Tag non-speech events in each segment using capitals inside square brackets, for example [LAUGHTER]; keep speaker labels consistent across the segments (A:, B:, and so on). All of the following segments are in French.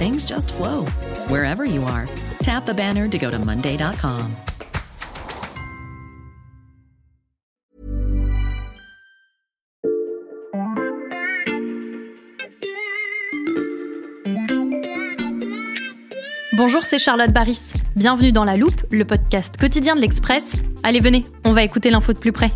A: things just flow wherever you are. Tap the banner to go to Monday.com.
B: Bonjour, c'est Charlotte Baris. Bienvenue dans La Loupe, le podcast quotidien de l'Express. Allez, venez, on va écouter l'info de plus près.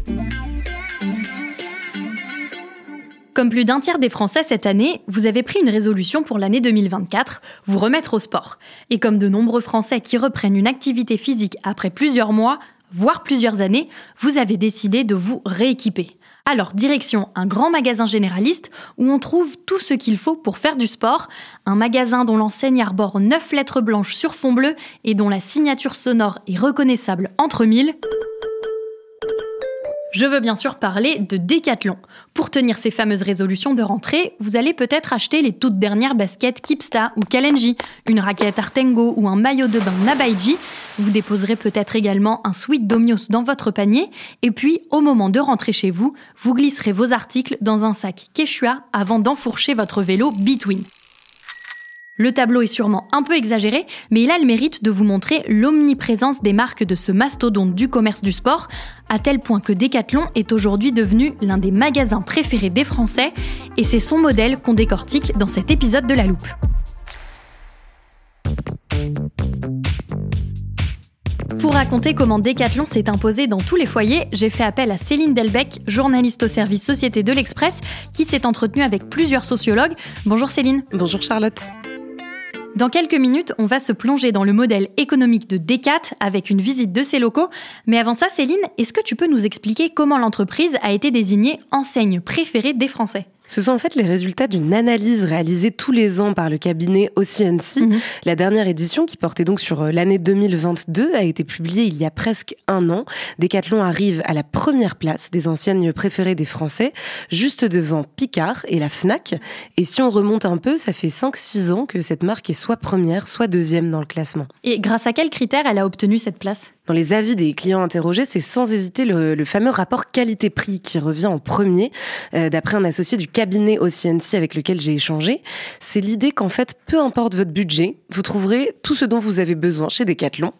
B: Comme plus d'un tiers des Français cette année, vous avez pris une résolution pour l'année 2024, vous remettre au sport. Et comme de nombreux Français qui reprennent une activité physique après plusieurs mois, voire plusieurs années, vous avez décidé de vous rééquiper. Alors, direction un grand magasin généraliste où on trouve tout ce qu'il faut pour faire du sport. Un magasin dont l'enseigne arbore 9 lettres blanches sur fond bleu et dont la signature sonore est reconnaissable entre mille. Je veux bien sûr parler de Decathlon. Pour tenir ces fameuses résolutions de rentrée, vous allez peut-être acheter les toutes dernières baskets Kipsta ou Kalenji, une raquette Artengo ou un maillot de bain Nabaiji. Vous déposerez peut-être également un sweat Domios dans votre panier. Et puis, au moment de rentrer chez vous, vous glisserez vos articles dans un sac Quechua avant d'enfourcher votre vélo Between. Le tableau est sûrement un peu exagéré, mais il a le mérite de vous montrer l'omniprésence des marques de ce mastodonte du commerce du sport, à tel point que Decathlon est aujourd'hui devenu l'un des magasins préférés des Français, et c'est son modèle qu'on décortique dans cet épisode de La Loupe. Pour raconter comment Decathlon s'est imposé dans tous les foyers, j'ai fait appel à Céline Delbecq, journaliste au service Société de l'Express, qui s'est entretenue avec plusieurs sociologues. Bonjour Céline.
C: Bonjour Charlotte.
B: Dans quelques minutes, on va se plonger dans le modèle économique de Decat avec une visite de ses locaux. Mais avant ça, Céline, est-ce que tu peux nous expliquer comment l'entreprise a été désignée enseigne préférée des Français?
C: Ce sont en fait les résultats d'une analyse réalisée tous les ans par le cabinet OCNC. Mhm. La dernière édition, qui portait donc sur euh, l'année 2022, a été publiée il y a presque un an. Decathlon arrive à la première place des enseignes préférées des Français, juste devant Picard et la FNAC. Et si on remonte un peu, ça fait 5-6 ans que cette marque est soit première, soit deuxième dans le classement.
B: Et grâce à quels critères elle a obtenu cette place?
C: Dans les avis des clients interrogés, c'est sans hésiter le, fameux rapport qualité-prix qui revient en premier, euh, d'après un associé du cabinet OCNC avec lequel j'ai échangé. C'est l'idée qu'en fait, peu importe votre budget, vous trouverez tout ce dont vous avez besoin chez Decathlon,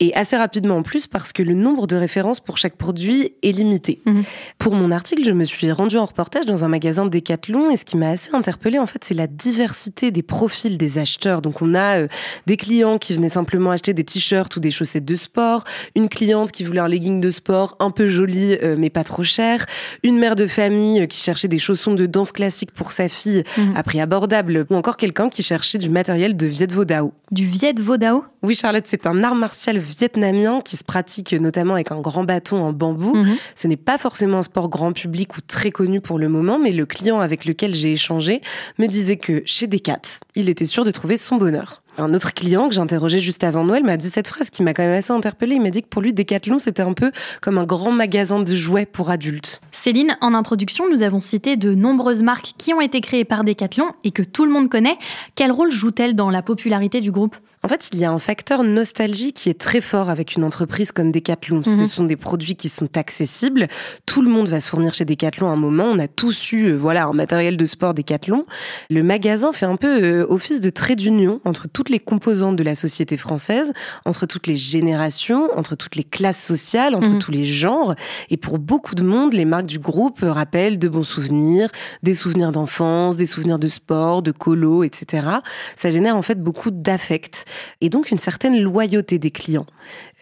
C: et assez rapidement en plus parce que le nombre de références pour chaque produit est limité. Mhm. Pour mon article, je me suis rendue en reportage dans un magasin Decathlon, et ce qui m'a assez interpellée, en fait, c'est la diversité des profils des acheteurs. Donc on a euh, des clients qui venaient simplement acheter des t-shirts ou des chaussettes de sport, une cliente qui voulait un legging de sport un peu joli euh, mais pas trop cher, une mère de famille euh, qui cherchait des chaussons de danse classique pour sa fille mhm. à prix abordable, ou encore quelqu'un qui cherchait du matériel de Viet Vo Dao.
B: Du Viet Vo Dao?
C: Oui Charlotte, c'est un art martial vietnamien qui se pratique notamment avec un grand bâton en bambou. Mhm. Ce n'est pas forcément un sport grand public ou très connu pour le moment, mais le client avec lequel j'ai échangé me disait que chez Decat, il était sûr de trouver son bonheur. Un autre client que j'interrogeais juste avant Noël m'a dit cette phrase qui m'a quand même assez interpellée. Il m'a dit que pour lui, Decathlon, c'était un peu comme un grand magasin de jouets pour adultes.
B: Céline, en introduction, nous avons cité de nombreuses marques qui ont été créées par Decathlon et que tout le monde connaît. Quel rôle joue-t-elle dans la popularité du groupe?
C: En fait, il y a un facteur nostalgie qui est très fort avec une entreprise comme Decathlon. Ce mhm. sont des produits qui sont accessibles. Tout le monde va se fournir chez Decathlon à un moment. On a tous eu, euh, voilà, un matériel de sport Decathlon. Le magasin fait un peu euh, office de trait d'union entre toutes toutes les composantes de la société française, entre toutes les générations, entre toutes les classes sociales, entre mhm. tous les genres. Et pour beaucoup de monde, les marques du groupe rappellent de bons souvenirs, des souvenirs d'enfance, des souvenirs de sport, de colo, etc. Ça génère en fait beaucoup d'affect et donc une certaine loyauté des clients.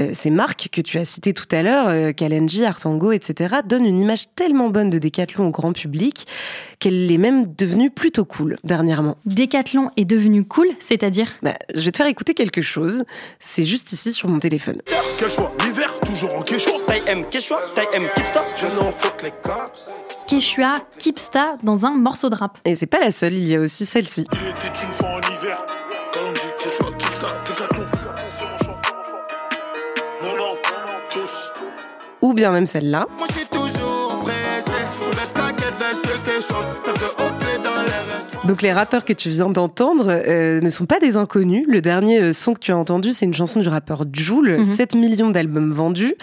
C: Euh, ces marques que tu as citées tout à l'heure, euh, Kalenji, Artango, etc., donnent une image tellement bonne de Decathlon au grand public qu'elle est même devenue plutôt cool dernièrement.
B: Decathlon est devenu cool, c'est-à-dire?
C: Bah, Je vais te faire écouter quelque chose. C'est juste ici sur mon téléphone. L'hiver, toujours en Kipsta. Je n'en les cops.
B: Quechua, Kipsta dans un morceau de rap.
C: Et c'est pas la seule, il y a aussi celle-ci. Il
B: était une
C: Ou bien même celle-là. Donc les rappeurs que tu viens d'entendre euh, ne sont pas des inconnus. Le dernier euh, son que tu as entendu, c'est une chanson du rappeur Joule, 7 mhm. millions d'albums vendus.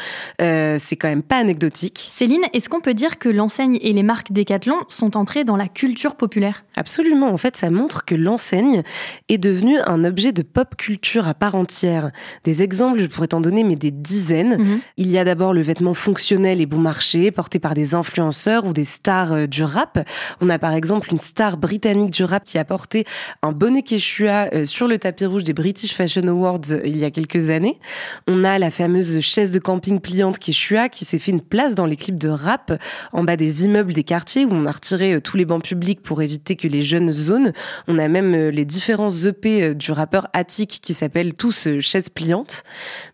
C: Euh, c'est quand même pas anecdotique.
B: Céline, est-ce qu'on peut dire que l'enseigne et les marques Decathlon sont entrées dans la culture populaire?
C: Absolument. En fait, ça montre que l'enseigne est devenue un objet de pop culture à part entière. Des exemples, je pourrais t'en donner, mais des dizaines. Mhm. Il y a d'abord le vêtement fonctionnel et bon marché, porté par des influenceurs ou des stars du rap. On a par exemple une star britannique du rap qui a porté un bonnet Quechua euh, sur le tapis rouge des British Fashion Awards euh, il y a quelques années. On a la fameuse chaise de camping pliante Quechua qui s'est fait une place dans les clips de rap en bas des immeubles des quartiers où on a retiré euh, tous les bancs publics pour éviter que les jeunes zonent. On a même les différents EP du rappeur Attic qui s'appellent tous chaises pliantes.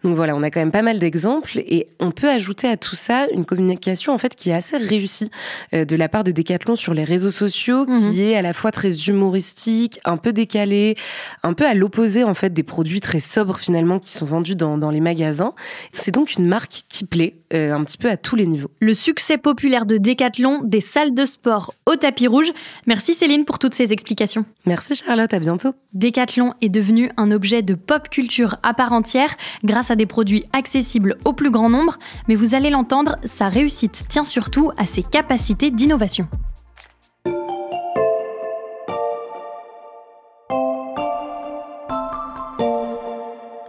C: Donc voilà, on a quand même pas mal d'exemples et on peut ajouter à tout ça une communication en fait qui est assez réussie de la part de Decathlon sur les réseaux sociaux qui mhm. est à la fois très humoristique, un peu décalé, un peu à l'opposé en fait des produits très sobres finalement qui sont vendus dans, dans les magasins. C'est donc une marque qui plaît euh, un petit peu à tous les niveaux.
B: Le succès populaire de Decathlon, des salles de sport au tapis rouge. Merci Céline pour toutes ces explications.
C: Merci Charlotte, à bientôt.
B: Decathlon est devenu un objet de pop culture à part entière grâce à des produits accessibles au plus grand nombre, mais vous allez l'entendre, sa réussite tient surtout à ses capacités d'innovation.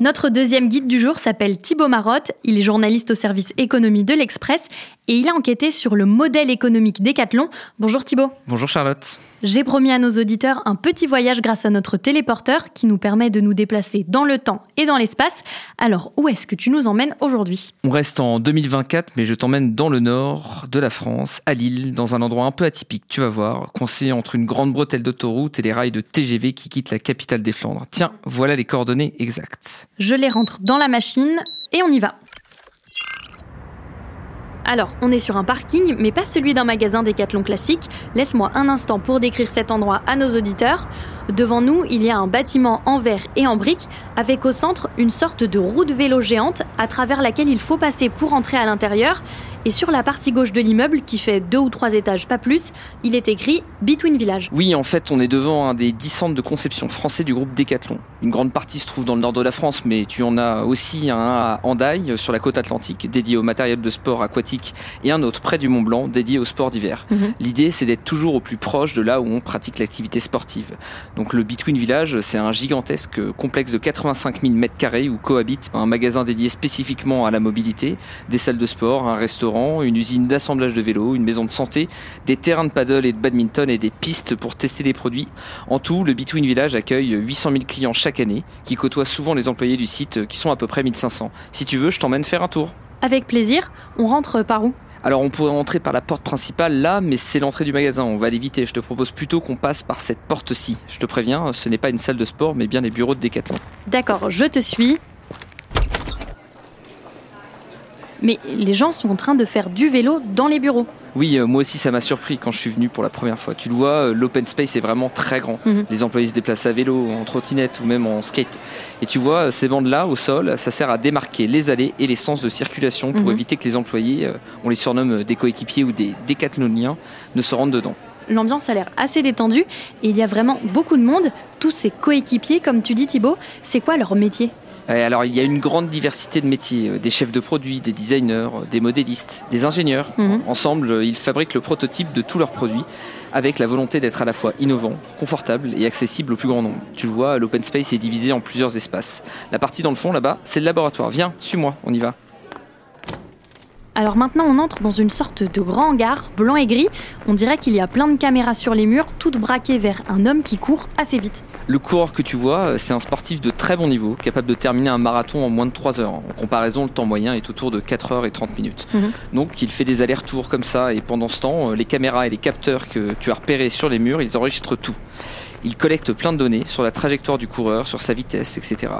B: Notre deuxième guide du jour s'appelle Thibaut Marotte. Il est journaliste au service économie de l'Express et il a enquêté sur le modèle économique Decathlon. Bonjour Thibaut.
D: Bonjour Charlotte.
B: J'ai promis à nos auditeurs un petit voyage grâce à notre téléporteur qui nous permet de nous déplacer dans le temps et dans l'espace. Alors, où est-ce que tu nous emmènes aujourd'hui?
D: On reste en 2024, mais je t'emmène dans le nord de la France, à Lille, dans un endroit un peu atypique, tu vas voir, coincé entre une grande bretelle d'autoroute et les rails de TGV qui quittent la capitale des Flandres. Tiens, voilà les coordonnées exactes.
B: Je les rentre dans la machine et on y va. Alors, on est sur un parking, mais pas celui d'un magasin Décathlon classique. Laisse-moi un instant pour décrire cet endroit à nos auditeurs. Devant nous, il y a un bâtiment en verre et en briques, avec au centre une sorte de roue de vélo géante à travers laquelle il faut passer pour entrer à l'intérieur. Et sur la partie gauche de l'immeuble, qui fait deux ou trois étages, pas plus, il est écrit Between Village.
D: Oui, en fait, on est devant un des dix centres de conception français du groupe Decathlon. Une grande partie se trouve dans le nord de la France, mais tu en as aussi un à Hendaye, sur la côte atlantique, dédié au matériel de sport aquatique, et un autre près du Mont Blanc, dédié au sport d'hiver. Mhm. L'idée, c'est d'être toujours au plus proche de là où on pratique l'activité sportive. Donc le Between Village, c'est un gigantesque complexe de 85 000 mètres carrés où cohabitent un magasin dédié spécifiquement à la mobilité, des salles de sport, un restaurant, une usine d'assemblage de vélos, une maison de santé, des terrains de paddle et de badminton et des pistes pour tester des produits. En tout, le Between Village accueille 800 000 clients chaque année, qui côtoient souvent les employés du site, qui sont à peu près 1500. Si tu veux, je t'emmène faire un tour.
B: Avec plaisir. On rentre par où?
D: Alors on pourrait entrer par la porte principale là, mais c'est l'entrée du magasin, on va l'éviter. Je te propose plutôt qu'on passe par cette porte-ci. Je te préviens, ce n'est pas une salle de sport, mais bien les bureaux de Decathlon.
B: D'accord, je te suis. Mais les gens sont en train de faire du vélo dans les bureaux.
D: Oui, euh, moi aussi ça m'a surpris quand je suis venu pour la première fois. Tu le vois, euh, l'open space est vraiment très grand. Mhm. Les employés se déplacent à vélo, en trottinette ou même en skate. Et tu vois, euh, ces bandes-là au sol, ça sert à démarquer les allées et les sens de circulation pour mhm. éviter que les employés, on les surnomme des coéquipiers ou des décathloniens, ne se rendent dedans.
B: l'ambiance a l'air assez détendue et il y a vraiment beaucoup de monde, tous ces coéquipiers, comme tu dis Thibaut. C'est quoi leur métier?
D: Alors il y a une grande diversité de métiers, des chefs de produits, des designers, des modélistes, des ingénieurs.
B: Mhm.
D: Ensemble, ils fabriquent le prototype de tous leurs produits avec la volonté d'être à la fois innovant, confortable et accessible au plus grand nombre. Tu le vois, l'open space est divisé en plusieurs espaces. La partie dans le fond là-bas, c'est le laboratoire. Viens, suis-moi, on y va.
B: Alors maintenant, on entre dans une sorte de grand hangar, blanc et gris. On dirait qu'il y a plein de caméras sur les murs, toutes braquées vers un homme qui court assez vite.
D: Le coureur que tu vois, c'est un sportif de très bon niveau, capable de terminer un marathon en moins de 3 heures. En comparaison, le temps moyen est autour de 4 heures et 30 minutes.
B: Mhm.
D: Donc il fait des allers-retours comme ça, et pendant ce temps, les caméras et les capteurs que tu as repérés sur les murs, ils enregistrent tout. Il collecte plein de données sur la trajectoire du coureur, sur sa vitesse, etc.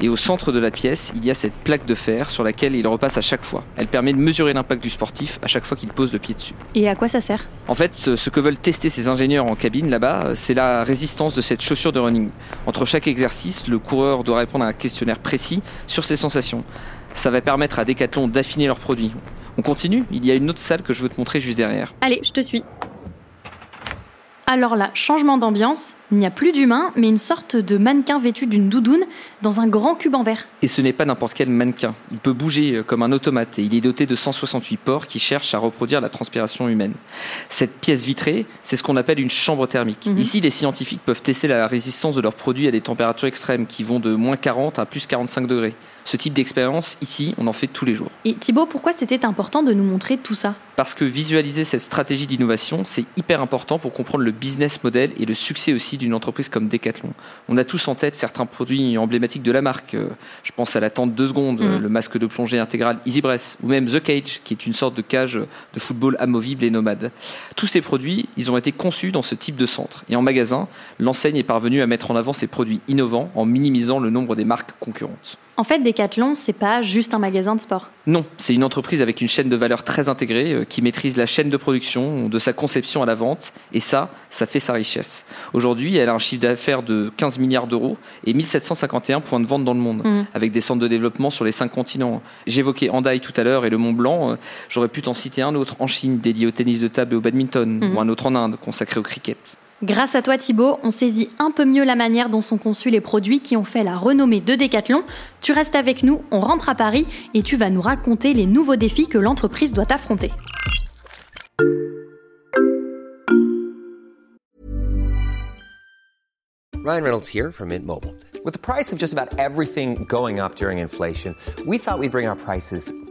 D: Et au centre de la pièce, il y a cette plaque de fer sur laquelle il repasse à chaque fois. Elle permet de mesurer l'impact du sportif à chaque fois qu'il pose le pied dessus.
B: Et à quoi ça sert?
D: En fait, ce, ce que veulent tester ces ingénieurs en cabine là-bas, c'est la résistance de cette chaussure de running. Entre chaque exercice, le coureur doit répondre à un questionnaire précis sur ses sensations. Ça va permettre à Decathlon d'affiner leurs produits. On continue? Il y a une autre salle que je veux te montrer juste derrière.
B: Allez, je te suis. Alors là, changement d'ambiance, il n'y a plus d'humain, mais une sorte de mannequin vêtu d'une doudoune dans un grand cube en verre.
D: Et ce n'est pas n'importe quel mannequin. Il peut bouger euh, comme un automate et il est doté de 168 pores qui cherchent à reproduire la transpiration humaine. Cette pièce vitrée, c'est ce qu'on appelle une chambre thermique.
B: Mhm.
D: Ici, les scientifiques peuvent tester la résistance de leurs produits à des températures extrêmes qui vont de moins 40 à plus 45 degrés. Ce type d'expérience, ici, on en fait tous les jours.
B: Et Thibaut, pourquoi c'était important de nous montrer tout ça?
D: Parce que visualiser cette stratégie d'innovation, c'est hyper important pour comprendre le business model et le succès aussi d'une entreprise comme Decathlon. On a tous en tête certains produits emblématiques de la marque. Euh, Je pense à la tente 2 secondes,
B: Mhm.
D: euh, le masque de plongée intégral EasyBress, ou même The Cage, qui est une sorte de cage de football amovible et nomade. Tous ces produits, ils ont été conçus dans ce type de centre. Et en magasin, l'enseigne est parvenue à mettre en avant ses produits innovants en minimisant le nombre des marques concurrentes.
B: En fait, Decathlon, c'est pas juste un magasin de sport.
D: Non, c'est une entreprise avec une chaîne de valeur très intégrée euh, qui maîtrise la chaîne de production, de sa conception à la vente, et ça, ça fait sa richesse. Aujourd'hui, elle a un chiffre d'affaires de 15 milliards d'euros et 1751 points de vente dans le monde,
B: Mhm.
D: avec des centres de développement sur les cinq continents. J'évoquais Andai tout à l'heure et le Mont Blanc, euh, j'aurais pu t'en citer un autre en Chine dédié au tennis de table et au badminton,
B: Mhm.
D: ou un autre en Inde consacré au cricket.
B: Grâce à toi Thibaut, on saisit un peu mieux la manière dont sont conçus les produits qui ont fait la renommée de Decathlon. Tu restes avec nous, on rentre à Paris et tu vas nous raconter les nouveaux défis que l'entreprise doit affronter.
E: Ryan Reynolds here from Mint Mobile. With the price of just about everything going up during inflation, we thought we'd bring our prices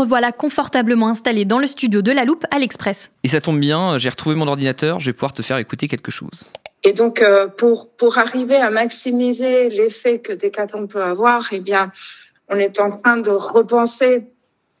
B: revoilà confortablement installés dans le studio de la Loupe à l'Express.
D: Et ça tombe bien, j'ai retrouvé mon ordinateur, je vais pouvoir te faire écouter quelque chose.
F: Et donc, euh, pour, pour arriver à maximiser l'effet que Decathlon peut avoir, eh bien, on est en train de repenser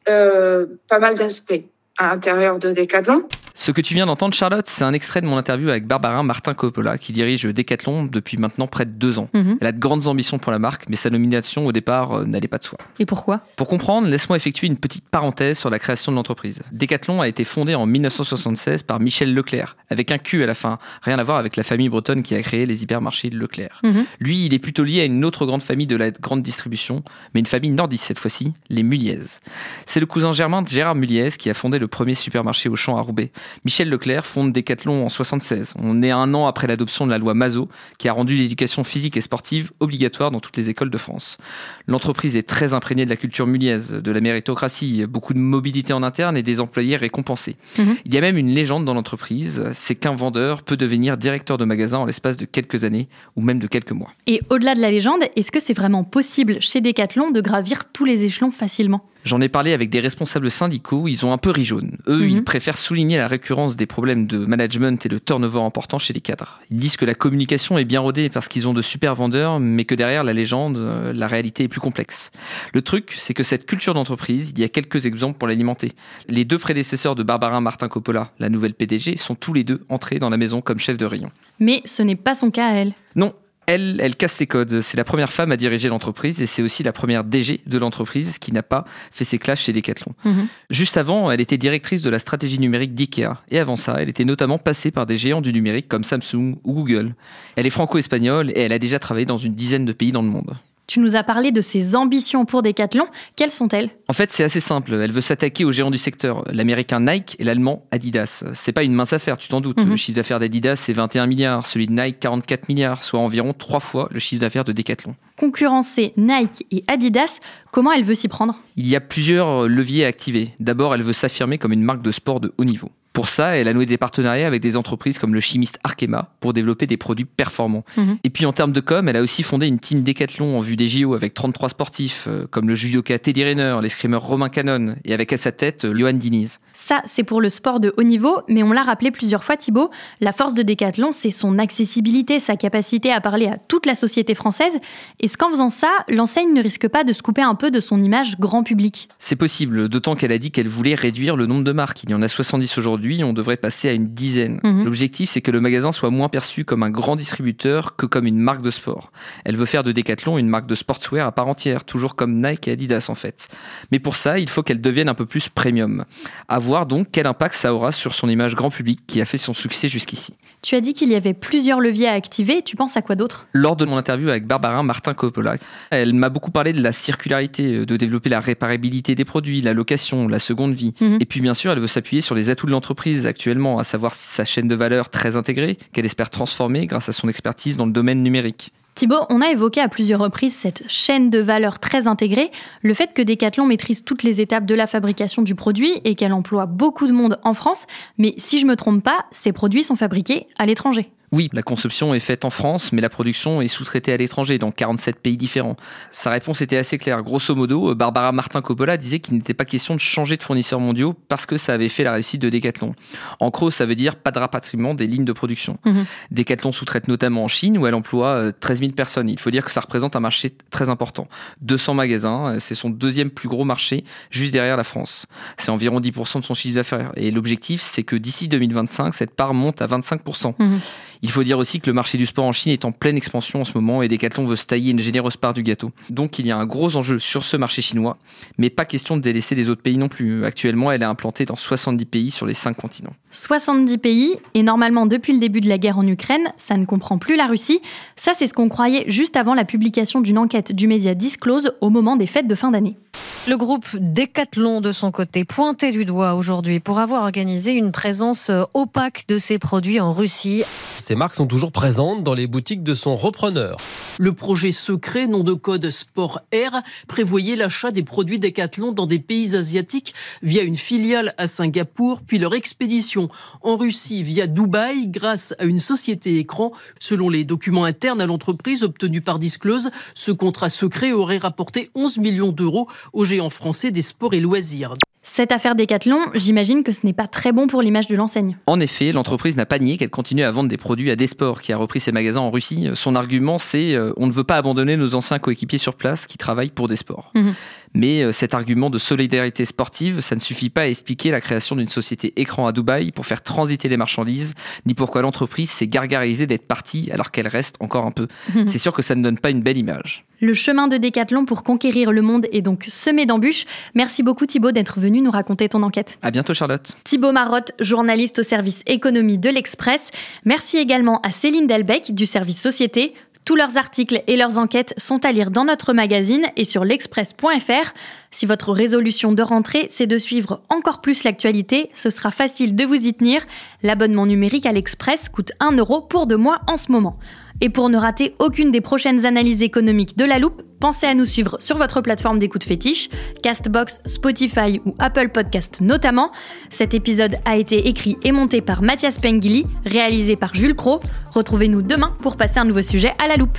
F: euh, pas mal d'aspects à l'intérieur de Decathlon.
D: Ce que tu viens d'entendre, Charlotte, c'est un extrait de mon interview avec Barbara Martin Coppola, qui dirige Decathlon depuis maintenant près de deux ans.
B: Mhm.
D: Elle a de grandes ambitions pour la marque, mais sa nomination au départ euh, n'allait pas de soi.
B: Et pourquoi?
D: Pour comprendre, laisse-moi effectuer une petite parenthèse sur la création de l'entreprise. Decathlon a été fondé en 1976 par Michel Leclerc, avec un Q à la fin, rien à voir avec la famille bretonne qui a créé les hypermarchés Leclerc.
B: Mhm.
D: Lui, il est plutôt lié à une autre grande famille de la grande distribution, mais une famille nordiste cette fois-ci, les Muliez. C'est le cousin germain de Gérard Muliez qui a fondé le premier supermarché au champ à Roubaix. Michel Leclerc fonde Decathlon en 76. On est un an après l'adoption de la loi Mazot, qui a rendu l'éducation physique et sportive obligatoire dans toutes les écoles de France. L'entreprise est très imprégnée de la culture muliaise, de la méritocratie, beaucoup de mobilité en interne et des employés récompensés.
B: Mhm.
D: Il y a même une légende dans l'entreprise, c'est qu'un vendeur peut devenir directeur de magasin en l'espace de quelques années ou même de quelques mois.
B: Et au-delà de la légende, est-ce que c'est vraiment possible chez Decathlon de gravir tous les échelons facilement?
D: J'en ai parlé avec des responsables syndicaux, ils ont un peu ri jaune. Eux, ils
B: Mhm.
D: préfèrent souligner la récurrence des problèmes de management et le turnover important chez les cadres. Ils disent que la communication est bien rodée parce qu'ils ont de super vendeurs, mais que derrière la légende, euh, la réalité est plus complexe. Le truc, c'est que cette culture d'entreprise, il y a quelques exemples pour l'alimenter. Les deux prédécesseurs de Barbara Martin Coppola, la nouvelle PDG, sont tous les deux entrés dans la maison comme chef de rayon.
B: Mais ce n'est pas son cas à elle.
D: Non, elle, elle casse les codes. C'est la première femme à diriger l'entreprise et c'est aussi la première DG de l'entreprise qui n'a pas fait ses clashes chez Decathlon.
B: Mhm.
D: Juste avant, elle était directrice de la stratégie numérique d'IKEA. Et avant ça, elle était notamment passée par des géants du numérique comme Samsung ou Google. Elle est franco-espagnole et elle a déjà travaillé dans une dizaine de pays dans le monde.
B: Tu nous as parlé de ses ambitions pour Decathlon. Quelles sont-elles?
D: En fait, c'est assez simple. Elle veut s'attaquer aux géants du secteur, l'américain Nike et l'allemand Adidas. C'est pas une mince affaire, tu t'en doutes.
B: Mhm.
D: Le chiffre d'affaires d'Adidas, c'est 21 milliards, celui de Nike, 44 milliards, soit environ trois fois le chiffre d'affaires de Decathlon.
B: Concurrencer Nike et Adidas, comment elle veut s'y prendre?
D: Il y a plusieurs leviers à activer. D'abord, elle veut s'affirmer comme une marque de sport de haut niveau. Pour ça, elle a noué des partenariats avec des entreprises comme le chimiste Arkema pour développer des produits performants.
B: Mhm.
D: Et puis en termes de com, elle a aussi fondé une team Decathlon en vue des JO avec 33 sportifs, euh, comme le judoka Teddy Rayner, l'escrimeur Romain Cannon, et avec à sa tête euh, Johan Diniz.
B: Ça, c'est pour le sport de haut niveau, mais on l'a rappelé plusieurs fois, Thibaut, la force de Decathlon, c'est son accessibilité, sa capacité à parler à toute la société française. Est-ce qu'en faisant ça, l'enseigne ne risque pas de se couper un peu de son image grand public?
D: C'est possible, d'autant qu'elle a dit qu'elle voulait réduire le nombre de marques. Il y en a 70 aujourd'hui, on devrait passer à une dizaine.
B: Mhm.
D: L'objectif, c'est que le magasin soit moins perçu comme un grand distributeur que comme une marque de sport. Elle veut faire de Decathlon une marque de sportswear à part entière, toujours comme Nike et Adidas en fait. Mais pour ça, il faut qu'elle devienne un peu plus premium. À voir donc quel impact ça aura sur son image grand public qui a fait son succès jusqu'ici.
B: Tu as dit qu'il y avait plusieurs leviers à activer, tu penses à quoi d'autre?
D: Lors de mon interview avec Barbara Martin Coppola, elle m'a beaucoup parlé de la circularité, euh, de développer la réparabilité des produits, la location, la seconde vie.
B: Mhm.
D: Et puis bien sûr, elle veut s'appuyer sur les atouts de l'entreprise actuellement, à savoir sa chaîne de valeur très intégrée, qu'elle espère transformer grâce à son expertise dans le domaine numérique.
B: Thibaut, on a évoqué à plusieurs reprises cette chaîne de valeur très intégrée, le fait que Decathlon maîtrise toutes les étapes de la fabrication du produit et qu'elle emploie beaucoup de monde en France, mais si je me trompe pas, ces produits sont fabriqués à l'étranger.
D: Oui, la conception est faite en France, mais la production est sous-traitée à l'étranger, dans 47 pays différents. Sa réponse était assez claire. Grosso modo, Barbara Martin Coppola disait qu'il n'était pas question de changer de fournisseurs mondiaux parce que ça avait fait la réussite de Decathlon. En gros, ça veut dire pas de rapatriement des lignes de production.
B: Mhm.
D: Decathlon sous-traite notamment en Chine, où elle emploie euh, 13 000 personnes. Il faut dire que ça représente un marché très important. 200 magasins, euh, c'est son deuxième plus gros marché, juste derrière la France. C'est environ 10% de son chiffre d'affaires. Et l'objectif, c'est que d'ici 2025, cette part monte à 25%.
B: Mhm.
D: Il faut dire aussi que le marché du sport en Chine est en pleine expansion en ce moment et Decathlon veut se tailler une généreuse part du gâteau. Donc il y a un gros enjeu sur ce marché chinois, mais pas question de délaisser les autres pays non plus. Actuellement, elle est implantée dans 70 pays sur les 5 continents.
B: 70 pays, et normalement depuis le début de la guerre en Ukraine, ça ne comprend plus la Russie. Ça, c'est ce qu'on croyait juste avant la publication d'une enquête du média Disclose au moment des fêtes de fin d'année.
G: Le groupe Decathlon, de son côté, pointé du doigt aujourd'hui pour avoir organisé une présence euh, opaque de ses produits en Russie.
H: Ces marques sont toujours présentes dans les boutiques de son repreneur.
I: Le projet secret, nom de code Sport Air, prévoyait l'achat des produits Decathlon dans des pays asiatiques via une filiale à Singapour, puis leur expédition en Russie via Dubaï grâce à une société écran. Selon les documents internes à l'entreprise obtenus par Disclose, ce contrat secret aurait rapporté 11 millions d'euros aux géants français des sports et loisirs.
B: Cette affaire Decathlon, j'imagine que ce n'est pas très bon pour l'image de l'enseigne.
D: En effet, l'entreprise n'a pas nié qu'elle continue à vendre des produits à Desport, qui a repris ses magasins en Russie. Son argument, c'est euh, on ne veut pas abandonner nos anciens coéquipiers sur place qui travaillent pour Desport.
B: Mhm.
D: Mais euh, cet argument de solidarité sportive, ça ne suffit pas à expliquer la création d'une société écran à Dubaï pour faire transiter les marchandises, ni pourquoi l'entreprise s'est gargarisée d'être partie alors qu'elle reste encore un peu. [LAUGHS] C'est sûr que ça ne donne pas une belle image.
B: Le chemin de Decathlon pour conquérir le monde est donc semé d'embûches. Merci beaucoup Thibaut d'être venu nous raconter ton enquête.
D: À bientôt Charlotte.
B: Thibaut Marotte, journaliste au service économie de l'Express. Merci également à Céline Delbecq du service société. Tous leurs articles et leurs enquêtes sont à lire dans notre magazine et sur l'express.fr. Si votre résolution de rentrée, c'est de suivre encore plus l'actualité, ce sera facile de vous y tenir. L'abonnement numérique à l'Express coûte 1 euro pour deux mois en ce moment. Et pour ne rater aucune des prochaines analyses économiques de la loupe, pensez à nous suivre sur votre plateforme d'écoute fétiche, Castbox, Spotify ou Apple Podcast notamment. Cet épisode a été écrit et monté par Mathias Pengili, réalisé par Jules Cro. Retrouvez-nous demain pour passer un nouveau sujet à la loupe.